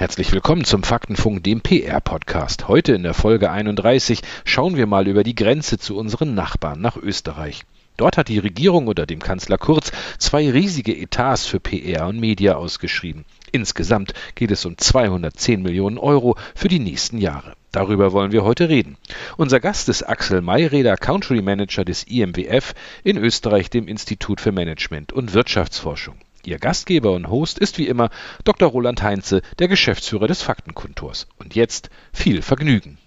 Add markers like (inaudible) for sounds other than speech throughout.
Herzlich willkommen zum Faktenfunk, dem PR-Podcast. Heute in der Folge 31 schauen wir mal über die Grenze zu unseren Nachbarn nach Österreich. Dort hat die Regierung unter dem Kanzler Kurz zwei riesige Etats für PR und Media ausgeschrieben. Insgesamt geht es um 210 Millionen Euro für die nächsten Jahre. Darüber wollen wir heute reden. Unser Gast ist Axel Mayreder, Country Manager des IMWF in Österreich, dem Institut für Management und Wirtschaftsforschung. Ihr Gastgeber und Host ist wie immer Dr. Roland Heinze, der Geschäftsführer des Faktenkontors. Und jetzt viel Vergnügen.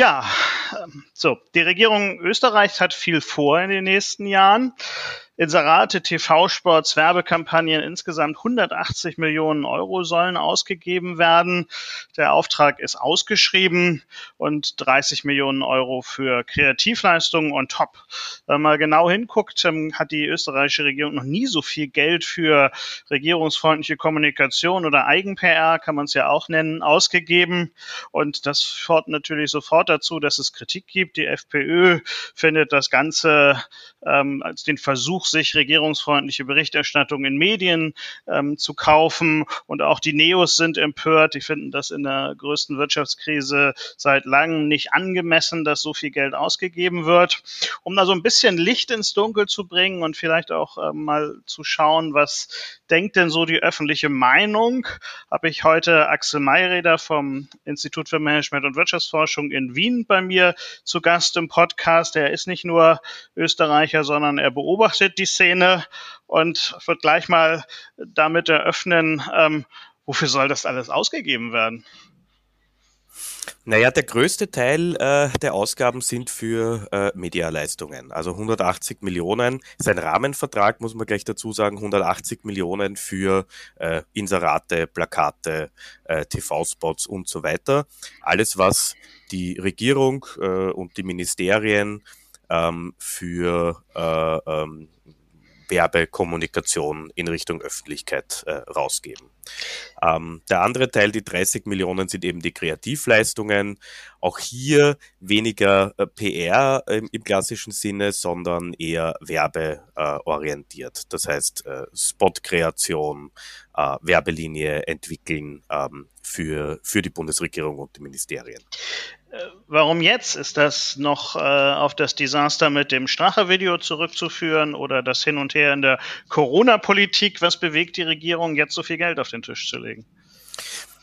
Ja, ähm, so, die Regierung Österreichs hat viel vor in den nächsten Jahren. Inserate, TV-Sports, Werbekampagnen, insgesamt 180 Millionen Euro sollen ausgegeben werden. Der Auftrag ist ausgeschrieben und 30 Millionen Euro für Kreativleistungen on top. Wenn man genau hinguckt, ähm, hat die österreichische Regierung noch nie so viel Geld für regierungsfreundliche Kommunikation oder Eigen-PR, kann man es ja auch nennen, ausgegeben. Und das führt natürlich sofort dazu, dass es Kritik gibt. Die FPÖ findet das Ganze ähm, als den Versuch, sich regierungsfreundliche Berichterstattung in Medien ähm, zu kaufen. Und auch die Neos sind empört. Die finden das in der größten Wirtschaftskrise seit langem nicht angemessen, dass so viel Geld ausgegeben wird. Um da so ein bisschen Licht ins Dunkel zu bringen und vielleicht auch äh, mal zu schauen, was denkt denn so die öffentliche Meinung, habe ich heute Axel Mayreder vom Institut für Management und Wirtschaftsforschung in Wien bei mir zu Gast im Podcast. Er ist nicht nur Österreicher, sondern er beobachtet die Szene und wird gleich mal damit eröffnen, ähm, wofür soll das alles ausgegeben werden? Naja, der größte Teil äh, der Ausgaben sind für äh, Medialeistungen. Also 180 Millionen ist ein Rahmenvertrag, muss man gleich dazu sagen. 180 Millionen für äh, Inserate, Plakate, äh, TV-Spots und so weiter. Alles, was die Regierung äh, und die Ministerien ähm, für äh, ähm, Werbekommunikation in Richtung Öffentlichkeit äh, rausgeben. Ähm, der andere Teil, die 30 Millionen, sind eben die Kreativleistungen. Auch hier weniger äh, PR äh, im klassischen Sinne, sondern eher werbeorientiert. das heißt äh, Spotkreation, äh, Werbelinie entwickeln ähm, für, für die Bundesregierung und die Ministerien. Warum jetzt? Ist das noch äh, auf das Desaster mit dem Strache-Video zurückzuführen oder das Hin und Her in der Corona-Politik? Was bewegt die Regierung, jetzt so viel Geld auf den Tisch zu legen?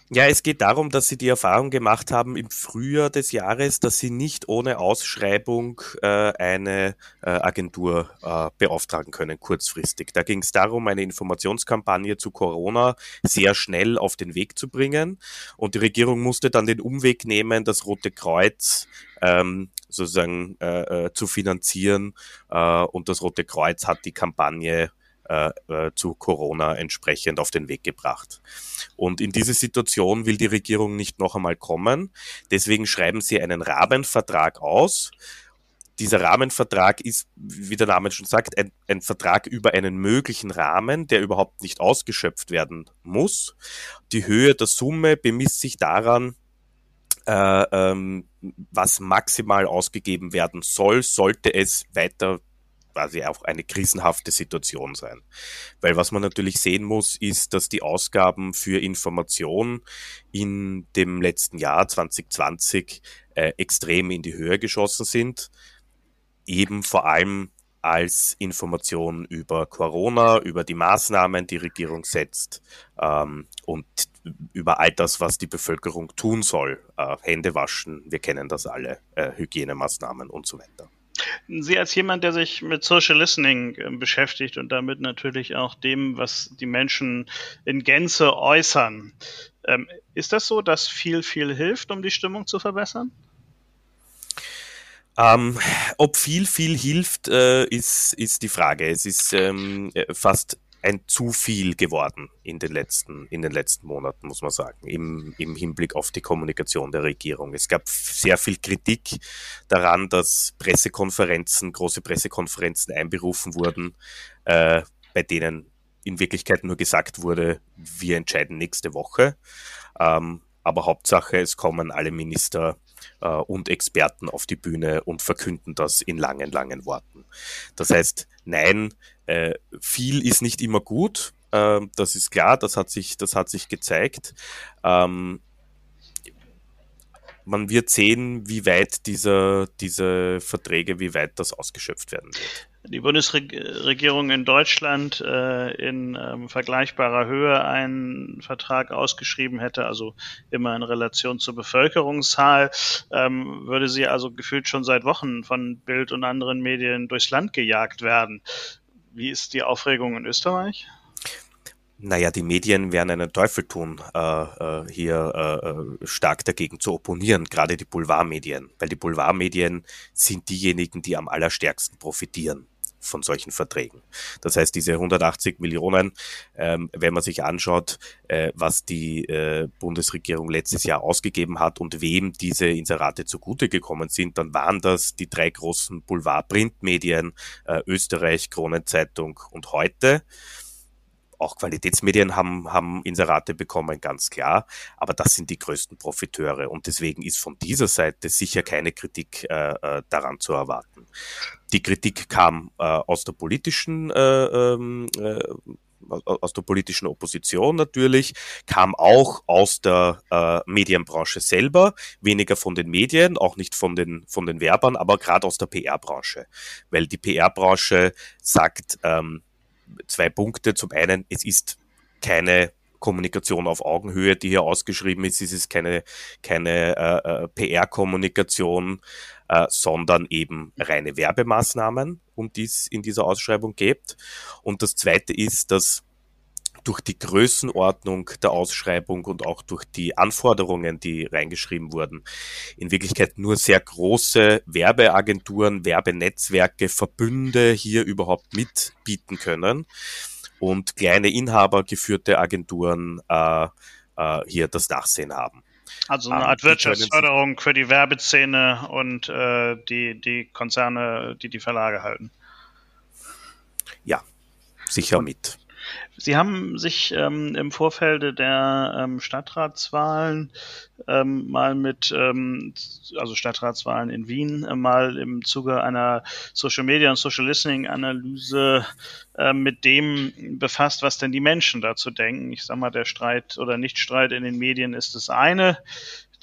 Ja, es geht darum, dass sie die Erfahrung gemacht haben im Frühjahr des Jahres, dass sie nicht ohne Ausschreibung äh, eine äh, Agentur äh, beauftragen können, kurzfristig. Da ging es darum, eine Informationskampagne zu Corona sehr schnell auf den Weg zu bringen. Und die Regierung musste dann den Umweg nehmen, das Rote Kreuz ähm, sozusagen äh, äh, zu finanzieren. Äh, und das Rote Kreuz hat die Kampagne äh, äh, zu Corona entsprechend auf den Weg gebracht. Und in diese Situation will die Regierung nicht noch einmal kommen. Deswegen schreiben sie einen Rahmenvertrag aus. Dieser Rahmenvertrag ist, wie der Name schon sagt, ein, ein Vertrag über einen möglichen Rahmen, der überhaupt nicht ausgeschöpft werden muss. Die Höhe der Summe bemisst sich daran, äh, ähm, was maximal ausgegeben werden soll, sollte es weiter quasi auch eine krisenhafte Situation sein. Weil was man natürlich sehen muss, ist, dass die Ausgaben für Information in dem letzten Jahr 2020 äh, extrem in die Höhe geschossen sind. Eben vor allem als Information über Corona, über die Maßnahmen, die Regierung setzt ähm, und über all das, was die Bevölkerung tun soll. Äh, Hände waschen, wir kennen das alle, äh, Hygienemaßnahmen und so weiter. Sie als jemand, der sich mit Social Listening äh, beschäftigt und damit natürlich auch dem, was die Menschen in Gänze äußern, ähm, ist das so, dass viel, viel hilft, um die Stimmung zu verbessern? Ähm, ob viel, viel hilft, äh, ist, ist die Frage. Es ist ähm, fast ein zu viel geworden in den letzten, in den letzten Monaten, muss man sagen, im, im Hinblick auf die Kommunikation der Regierung. Es gab sehr viel Kritik daran, dass Pressekonferenzen, große Pressekonferenzen einberufen wurden, äh, bei denen in Wirklichkeit nur gesagt wurde, wir entscheiden nächste Woche. Ähm, aber Hauptsache, es kommen alle Minister äh, und Experten auf die Bühne und verkünden das in langen, langen Worten. Das heißt, nein, äh, viel ist nicht immer gut. Äh, das ist klar, das hat sich, das hat sich gezeigt. Ähm, man wird sehen, wie weit dieser, diese Verträge, wie weit das ausgeschöpft werden wird die Bundesregierung in Deutschland äh, in ähm, vergleichbarer Höhe einen Vertrag ausgeschrieben hätte, also immer in Relation zur Bevölkerungszahl, ähm, würde sie also gefühlt schon seit Wochen von Bild und anderen Medien durchs Land gejagt werden. Wie ist die Aufregung in Österreich? Naja, die Medien werden einen Teufel tun, äh, äh, hier äh, äh, stark dagegen zu opponieren, gerade die Boulevardmedien, weil die Boulevardmedien sind diejenigen, die am allerstärksten profitieren von solchen Verträgen. Das heißt, diese 180 Millionen, ähm, wenn man sich anschaut, äh, was die äh, Bundesregierung letztes Jahr ausgegeben hat und wem diese Inserate zugute gekommen sind, dann waren das die drei großen Boulevard-Printmedien, äh, Österreich, Kronenzeitung und heute auch Qualitätsmedien haben, haben Inserate bekommen, ganz klar. Aber das sind die größten Profiteure. Und deswegen ist von dieser Seite sicher keine Kritik äh, äh daran zu erwarten. Die Kritik kam äh, aus der politischen äh, ähm, äh, aus der politischen Opposition natürlich, kam auch aus der äh, Medienbranche selber, weniger von den Medien, auch nicht von den, von den Werbern, aber gerade aus der PR-Branche. Weil die PR-Branche sagt, ähm, zwei Punkte. Zum einen, es ist keine Kommunikation auf Augenhöhe, die hier ausgeschrieben ist. Es ist keine, keine äh, äh PR-Kommunikation, äh, sondern eben reine Werbemaßnahmen, um die es in dieser Ausschreibung geht. Und das Zweite ist, dass durch die Größenordnung der Ausschreibung und auch durch die Anforderungen, die reingeschrieben wurden, in Wirklichkeit nur sehr große Werbeagenturen, Werbenetzwerke, Verbünde hier überhaupt mitbieten können und kleine inhabergeführte Agenturen äh, äh, hier das Nachsehen haben. Also eine ähm, Art Wirtschaftsförderung für die Werbeszene und äh, die, die Konzerne, die die Verlage halten. Ja, sicher mit. Sie haben sich ähm, im Vorfeld der ähm, Stadtratswahlen ähm, mal mit, ähm, also Stadtratswahlen in Wien, äh, mal im Zuge einer Social Media und Social Listening Analyse äh, mit dem befasst, was denn die Menschen dazu denken. Ich sag mal, der Streit oder Nichtstreit in den Medien ist das eine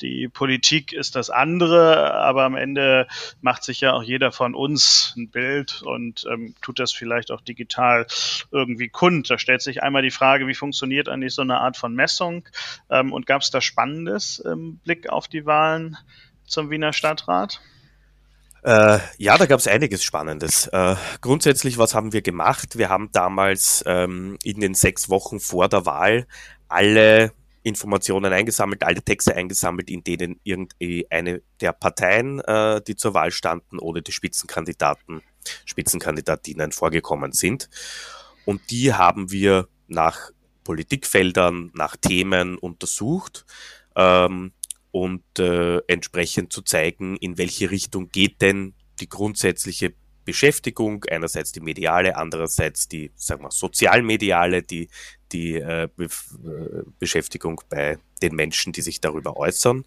die Politik ist das andere, aber am Ende macht sich ja auch jeder von uns ein Bild und ähm, tut das vielleicht auch digital irgendwie kund. Da stellt sich einmal die Frage, wie funktioniert eigentlich so eine Art von Messung ähm, und gab es da Spannendes im Blick auf die Wahlen zum Wiener Stadtrat? Äh, ja, da gab es einiges Spannendes. Äh, grundsätzlich, was haben wir gemacht? Wir haben damals ähm, in den sechs Wochen vor der Wahl alle Informationen eingesammelt, alle Texte eingesammelt, in denen irgendeine der Parteien, äh, die zur Wahl standen, oder die Spitzenkandidaten, Spitzenkandidatinnen vorgekommen sind. Und die haben wir nach Politikfeldern, nach Themen untersucht ähm, und äh, entsprechend zu zeigen, in welche Richtung geht denn die grundsätzliche Beschäftigung, einerseits die mediale, andererseits die, sagen wir, sozialmediale, die, die äh, äh, Beschäftigung bei den Menschen, die sich darüber äußern.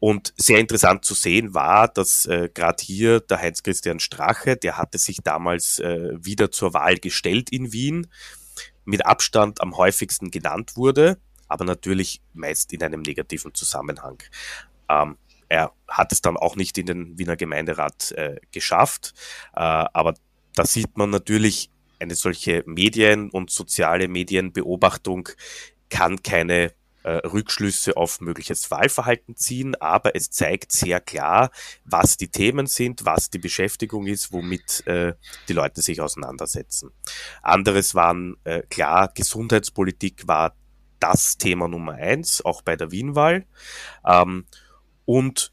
Und sehr interessant zu sehen war, dass äh, gerade hier der Heinz-Christian Strache, der hatte sich damals äh, wieder zur Wahl gestellt in Wien, mit Abstand am häufigsten genannt wurde, aber natürlich meist in einem negativen Zusammenhang. Ähm, er hat es dann auch nicht in den Wiener Gemeinderat äh, geschafft, äh, aber da sieht man natürlich, eine solche Medien- und soziale Medienbeobachtung kann keine äh, Rückschlüsse auf mögliches Wahlverhalten ziehen, aber es zeigt sehr klar, was die Themen sind, was die Beschäftigung ist, womit äh, die Leute sich auseinandersetzen. Anderes waren äh, klar, Gesundheitspolitik war das Thema Nummer eins, auch bei der Wienwahl. Ähm, und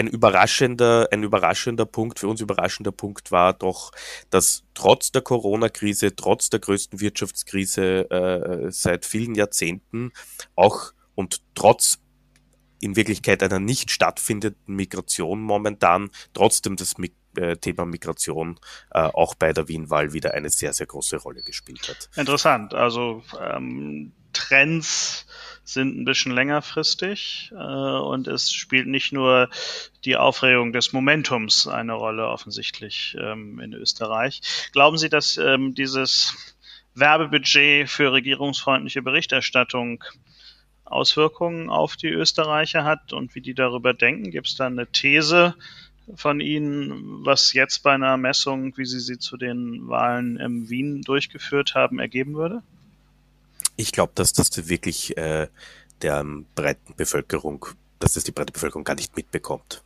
ein überraschender, ein überraschender Punkt, für uns überraschender Punkt war doch, dass trotz der Corona-Krise, trotz der größten Wirtschaftskrise äh, seit vielen Jahrzehnten auch und trotz in Wirklichkeit einer nicht stattfindenden Migration momentan trotzdem das äh, Thema Migration äh, auch bei der Wien-Wahl wieder eine sehr, sehr große Rolle gespielt hat. Interessant. Also ähm, Trends sind ein bisschen längerfristig äh, und es spielt nicht nur die Aufregung des Momentums eine Rolle offensichtlich ähm, in Österreich. Glauben Sie, dass ähm, dieses Werbebudget für regierungsfreundliche Berichterstattung Auswirkungen auf die Österreicher hat und wie die darüber denken? Gibt es da eine These von Ihnen, was jetzt bei einer Messung, wie Sie sie zu den Wahlen in Wien durchgeführt haben, ergeben würde? Ich glaube, dass das wirklich äh, der breiten Bevölkerung, dass das die breite Bevölkerung gar nicht mitbekommt.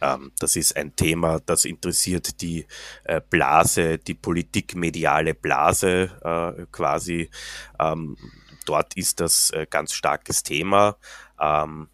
Ähm, das ist ein Thema, das interessiert die äh, Blase, die politikmediale Blase äh, quasi. Ähm, dort ist das äh, ganz starkes Thema. Ähm,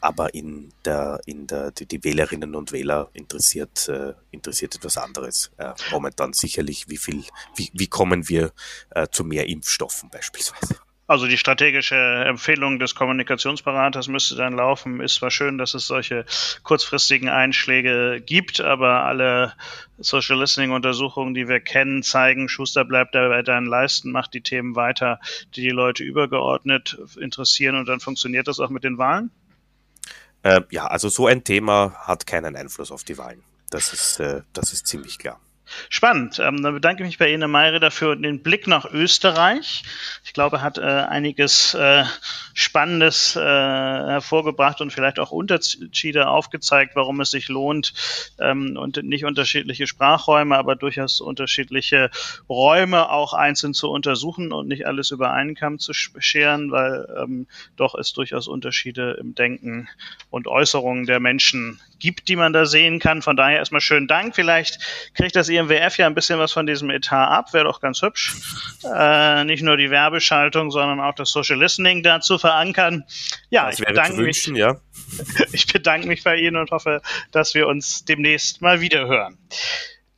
aber in der, in der, die, die Wählerinnen und Wähler interessiert, äh, interessiert etwas anderes. Äh, momentan sicherlich, wie viel, wie, wie kommen wir äh, zu mehr Impfstoffen beispielsweise. Also die strategische Empfehlung des Kommunikationsberaters müsste dann laufen. Ist zwar schön, dass es solche kurzfristigen Einschläge gibt, aber alle Social Listening Untersuchungen, die wir kennen, zeigen, Schuster bleibt dabei deinen Leisten, macht die Themen weiter, die die Leute übergeordnet interessieren und dann funktioniert das auch mit den Wahlen? Äh, ja, also so ein Thema hat keinen Einfluss auf die Wahlen. Das ist, äh, das ist ziemlich klar. Spannend. Ähm, dann bedanke ich mich bei Ihnen, Meire, dafür den Blick nach Österreich. Ich glaube, er hat äh, einiges äh, Spannendes äh, hervorgebracht und vielleicht auch Unterschiede aufgezeigt, warum es sich lohnt ähm, und nicht unterschiedliche Sprachräume, aber durchaus unterschiedliche Räume auch einzeln zu untersuchen und nicht alles über einen Kamm zu scheren, weil ähm, doch es durchaus Unterschiede im Denken und Äußerungen der Menschen gibt, die man da sehen kann. Von daher erstmal schönen Dank. Vielleicht kriegt das IMWF ja ein bisschen was von diesem Etat ab, wäre doch ganz hübsch. Äh, nicht nur die Werbeschaltung, sondern auch das Social Listening dazu verankern. Ja, das ich bedanke wünschen, mich. Ja. (laughs) Ich bedanke mich bei Ihnen und hoffe, dass wir uns demnächst mal wieder hören.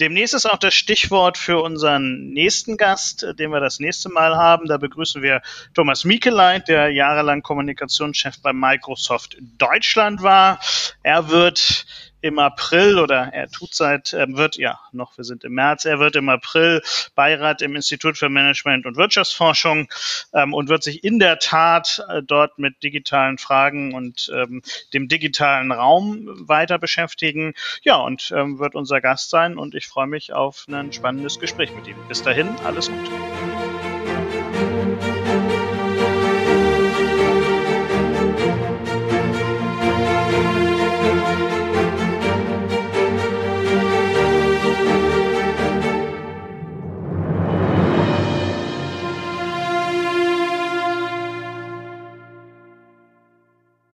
Demnächst ist auch das Stichwort für unseren nächsten Gast, den wir das nächste Mal haben. Da begrüßen wir Thomas Mikeleit, der jahrelang Kommunikationschef bei Microsoft Deutschland war. Er wird im April oder er tut seit, er wird ja noch, wir sind im März, er wird im April Beirat im Institut für Management und Wirtschaftsforschung ähm, und wird sich in der Tat äh, dort mit digitalen Fragen und ähm, dem digitalen Raum weiter beschäftigen. Ja, und ähm, wird unser Gast sein und ich freue mich auf ein spannendes Gespräch mit ihm. Bis dahin, alles Gute.